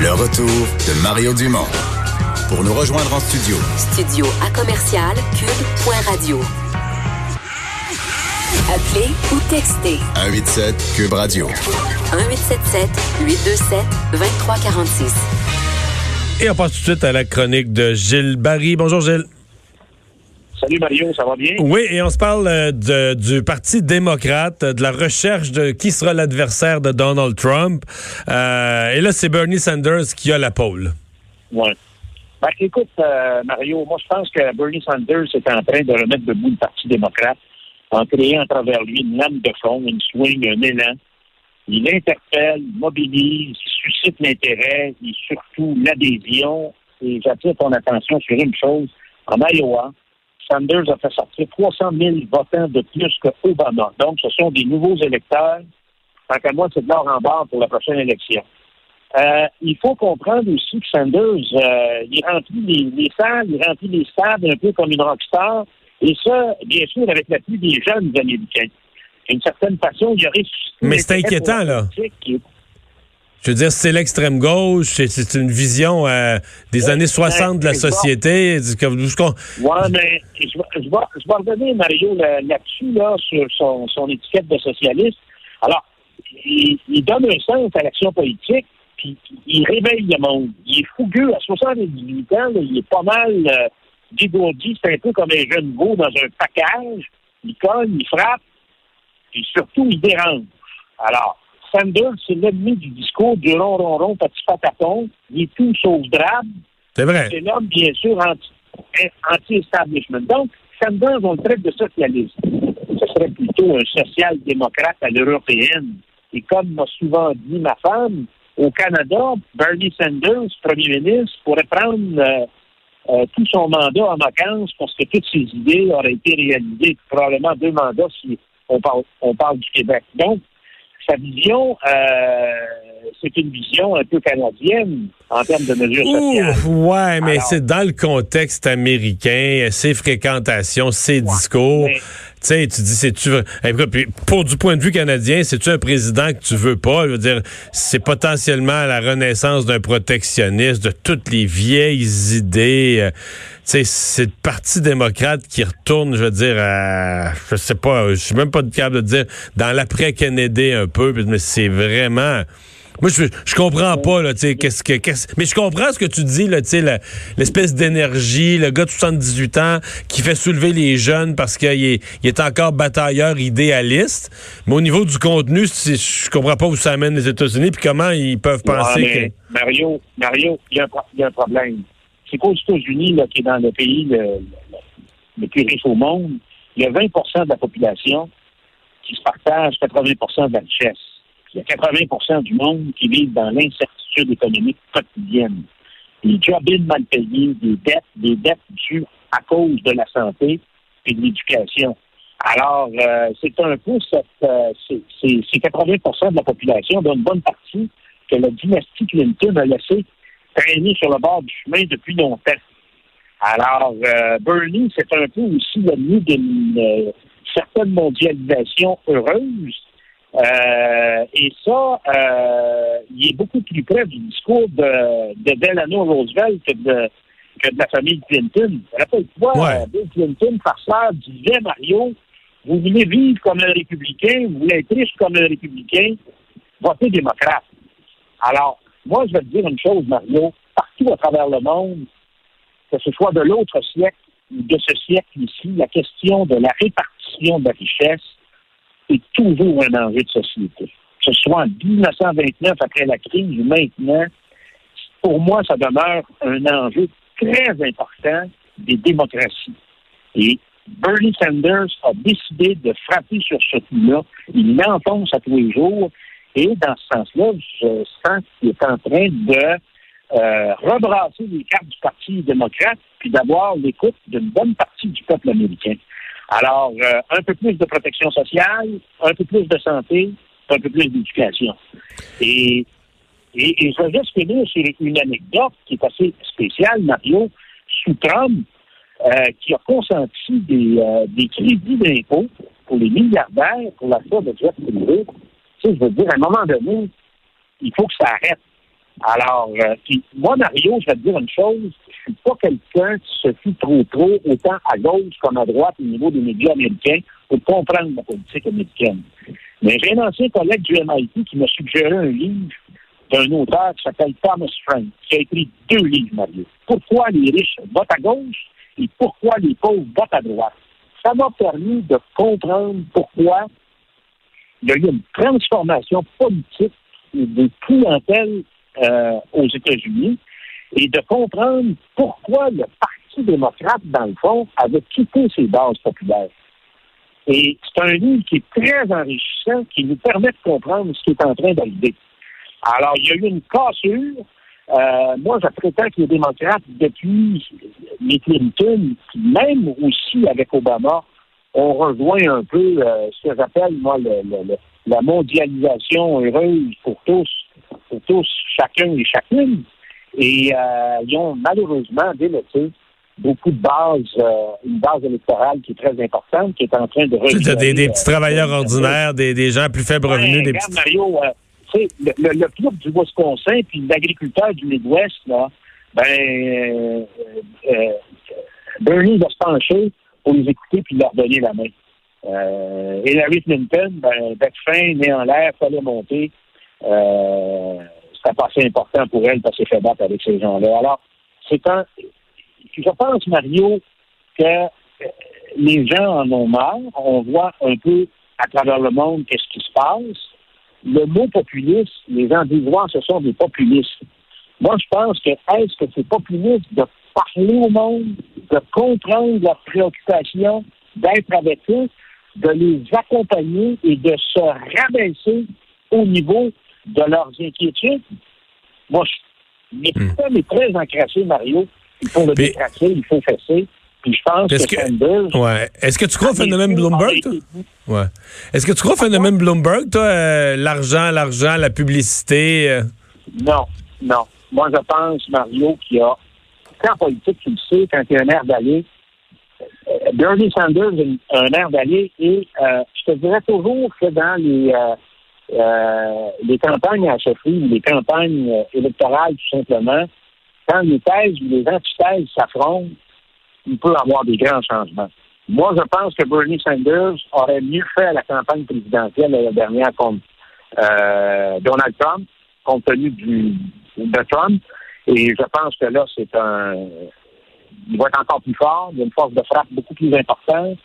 Le retour de Mario Dumont. Pour nous rejoindre en studio. Studio à commercial cube.radio. Appelez ou textez. 187 Cube Radio. 1877 827 2346. Et on passe tout de suite à la chronique de Gilles Barry. Bonjour Gilles. Salut Mario, ça va bien? Oui, et on se parle euh, de, du Parti démocrate, de la recherche de qui sera l'adversaire de Donald Trump. Euh, et là, c'est Bernie Sanders qui a la pole. Oui. Ben, écoute, euh, Mario, moi, je pense que Bernie Sanders est en train de remettre debout le Parti démocrate en créant à travers lui une lame de fond, une swing, un élan. Il interpelle, mobilise, il suscite l'intérêt et surtout l'adhésion. Et j'attire ton attention sur une chose. En Iowa, Sanders a fait sortir 300 000 votants de plus que Obama. Donc, ce sont des nouveaux électeurs. Tant qu'à moi, c'est de l'or en barre pour la prochaine élection. Euh, il faut comprendre aussi que Sanders, euh, il remplit les, les, salles, il remplit les stades un peu comme une rockstar. Et ça, bien sûr, avec l'appui des jeunes Américains. Une certaine façon, il y aurait... Mais c'est inquiétant, là. Je veux dire, c'est l'extrême gauche, c'est une vision euh, des années 60 de la société. Oui, mais je, vais, je, vais, redonner, Mario, là-dessus, là, sur son, son, étiquette de socialiste. Alors, il, il donne un sens à l'action politique, puis il réveille le monde. Il est fougueux. À 78 ans, là, il est pas mal euh, dégourdi. C'est un peu comme un jeune veau dans un package. Il cogne, il frappe, et surtout, il dérange. Alors, Sanders, c'est l'ennemi du discours du rond, rond, rond, petit patapon. Il est tout sauf drabe. C'est vrai. C'est l'homme, bien sûr, anti-establishment. Donc, Sanders, on le traite de socialiste. Ce serait plutôt un social-démocrate à l'européenne. Et comme m'a souvent dit ma femme, au Canada, Bernie Sanders, premier ministre, pourrait prendre euh, euh, tout son mandat en vacances parce que toutes ses idées auraient été réalisées, probablement deux mandats si on parle, on parle du Québec. Donc, sa vision, euh, c'est une vision un peu canadienne en termes de mesures sociales. ouais, mais c'est dans le contexte américain, ses fréquentations, ses discours. Sais, tu dis, c'est-tu. Pour du point de vue canadien, c'est-tu un président que tu veux pas? Je veux dire, c'est potentiellement la renaissance d'un protectionniste, de toutes les vieilles idées. Euh, sais, c'est le Parti démocrate qui retourne, je veux dire, à, je sais pas, je suis même pas capable de dire, dans l'après-Kennedy un peu, mais c'est vraiment. Moi, je, je comprends pas, là, tu sais, qu'est-ce que, qu'est-ce, mais je comprends ce que tu dis, là, tu sais, l'espèce d'énergie, le gars de 78 ans qui fait soulever les jeunes parce qu'il est, il est encore batailleur idéaliste. Mais au niveau du contenu, je comprends pas où ça amène les États-Unis puis comment ils peuvent penser que... Mario, Mario, il y, y, a un problème. C'est qu'aux États-Unis, là, qui est dans le pays le, le plus riche au monde, il y a 20% de la population qui se partage 80% de la richesse. Il y a 80% du monde qui vivent dans l'incertitude économique quotidienne. Des jobs mal payés, des dettes, des dettes dues à cause de la santé et de l'éducation. Alors, euh, c'est un peu cette, euh, c'est 80% de la population, d'une bonne partie, que la dynastie Clinton a laissé traîner sur le bord du chemin depuis longtemps. Alors, euh, Bernie, c'est un peu aussi l'ennemi d'une certaine mondialisation heureuse euh, et ça, euh, il est beaucoup plus près du discours de, de Delano Roosevelt que de, que de la famille Clinton. Rappelle-toi, ouais. Bill Clinton, par ça, disait, Mario, vous voulez vivre comme un républicain, vous voulez être riche comme un républicain, votez démocrate. Alors, moi, je vais te dire une chose, Mario, partout à travers le monde, que ce soit de l'autre siècle ou de ce siècle ici, la question de la répartition de la richesse c'est toujours un enjeu de société. Que ce soit en 1929 après la crise ou maintenant, pour moi, ça demeure un enjeu très important des démocraties. Et Bernie Sanders a décidé de frapper sur ce coup-là. Il l'enfonce à tous les jours. Et dans ce sens-là, je sens qu'il est en train de euh, rebrasser les cartes du Parti démocrate puis d'avoir l'écoute d'une bonne partie du peuple américain. Alors, euh, un peu plus de protection sociale, un peu plus de santé, un peu plus d'éducation. Et, je vais juste finir sur une anecdote qui est assez spéciale, Mario. Sous Trump, euh, qui a consenti des, euh, des crédits d'impôt pour les milliardaires pour l'achat de jets privés, tu sais, je veux dire, à un moment donné, il faut que ça arrête. Alors, euh, moi, Mario, je vais te dire une chose, je suis pas quelqu'un qui se fie trop trop, autant à gauche comme à droite au niveau des médias américains, pour comprendre la politique américaine. Mais j'ai un ancien collègue du MIT qui m'a suggéré un livre d'un auteur qui s'appelle Thomas Frank, qui a écrit deux livres, Mario. Pourquoi les riches votent à gauche et pourquoi les pauvres votent à droite? Ça m'a permis de comprendre pourquoi il y a eu une transformation politique des clientèles euh, aux États-Unis et de comprendre pourquoi le Parti démocrate, dans le fond, avait quitté ses bases populaires. Et c'est un livre qui est très enrichissant, qui nous permet de comprendre ce qui est en train d'arriver. Alors, il y a eu une cassure. Euh, moi, je prétends que les démocrates, depuis les Clinton, même aussi avec Obama, ont rejoint un peu euh, ce que j'appelle, moi, le, la mondialisation heureuse pour tous, pour tous, chacun et chacune. Et euh, ils ont malheureusement délaissé beaucoup de bases, euh, une base électorale qui est très importante, qui est en train de revenir. Des, des, petits travailleurs ordinaires, des, des, gens à plus faible revenu. des petits... Mario, euh, le, le, le, club du Wisconsin puis l'agriculteur du Midwest, là, ben, euh, euh, Bernie va se pencher pour les écouter puis leur donner la main. Euh, Hillary Clinton, ben, bec fin, né en l'air, fallait monter. Euh, C'était pas assez important pour elle parce qu'elle fait battre avec ces gens-là. Alors, c'est un. Je pense, Mario, que euh, les gens en ont marre. On voit un peu à travers le monde qu'est-ce qui se passe. Le mot populiste, les gens disent, ce sont des populistes. Moi, je pense que est-ce que c'est populiste de parler au monde, de comprendre leurs préoccupations, d'être avec eux, de les accompagner et de se rabaisser au niveau de leurs inquiétudes. Moi, je, mes système est très encrassé, Mario. Il faut le décrasser, il faut fesser. Puis je pense que, que ouais. Est-ce que tu crois au phénomène Bloomberg, toi? Ouais. Est-ce que tu crois au phénomène Bloomberg, toi? Euh, l'argent, l'argent, la publicité? Euh? Non, non. Moi, je pense, Mario, qu'il y a, quand politique, tu le sais, quand il y a un air d'aller, Bernie Sanders a un air d'aller et euh, je te dirais toujours que dans les, euh, euh, les campagnes à chefferie les campagnes électorales, tout simplement, quand les thèses ou les antithèses s'affrontent, il peut y avoir des grands changements. Moi, je pense que Bernie Sanders aurait mieux fait à la campagne présidentielle la dernière contre Donald Trump, compte tenu du, de Trump. Et je pense que là, c'est un, il va être encore plus fort, il y a une force de frappe beaucoup plus importante.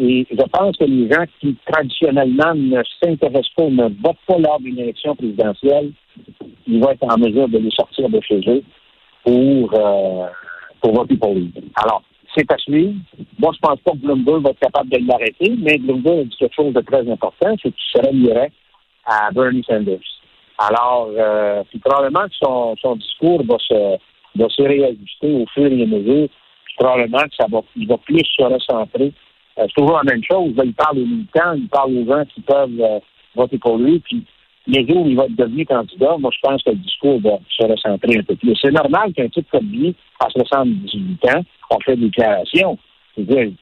Et je pense que les gens qui traditionnellement ne s'intéressent pas, ne votent pas lors d'une élection présidentielle, ils vont être en mesure de les sortir de chez eux pour, euh, pour voter pour lui. Alors, c'est à suivre. Moi, je pense pas que Bloomberg va être capable de l'arrêter, mais Bloomberg a dit quelque chose de très important, c'est qu'il se rallierait à Bernie Sanders. Alors, euh, puis probablement que son, son discours va se va se réajuster au fur et à mesure. probablement que ça va, il va plus se recentrer. Euh, c'est toujours la même chose. il parle aux militants, il parle aux gens qui peuvent euh, voter pour lui. Puis les jours où il va devenu candidat, moi, je pense que le discours va se recentrer un peu plus. C'est normal qu'un type comme lui, à 78 ans, on fait des déclarations. C'est-à-dire,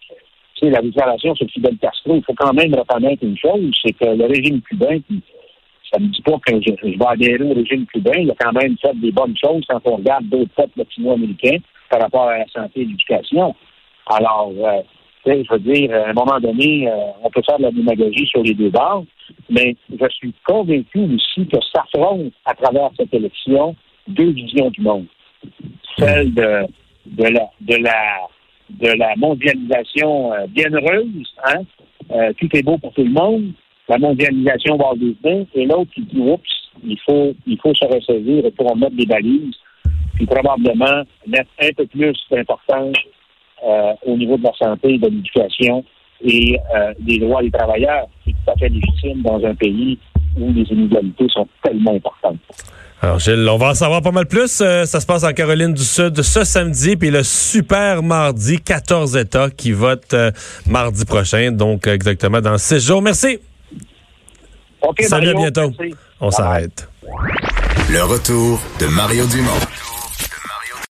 la déclaration sur Fidel Castro, il faut quand même reconnaître une chose, c'est que le régime cubain, ça ne me dit pas que je, vais adhérer au régime cubain. Il a quand même fait des bonnes choses quand on regarde d'autres peuples latino-américains par rapport à la santé et l'éducation. Alors, euh, je veux dire, à un moment donné, euh, on peut faire de la démagogie sur les deux bords, mais je suis convaincu aussi que s'affrontent à travers cette élection deux visions du monde. Celle de, la de la de la mondialisation euh, bienheureuse, hein? tout est beau pour tout le monde, la mondialisation va Disney, et l'autre qui dit oups, il faut, il faut se ressaisir pour mettre des balises, puis probablement mettre un peu plus d'importance euh, au niveau de la santé, de l'éducation et euh, des droits des travailleurs. C'est tout à fait légitime dans un pays où les inégalités sont tellement importantes. Alors, Gilles, on va en savoir pas mal plus. Euh, ça se passe en Caroline du Sud ce samedi, puis le super mardi, 14 États qui votent mardi prochain, donc exactement dans six jours. Merci. OK, Salut, Mario, à bientôt. Merci. On s'arrête. Le retour de Mario Dumont.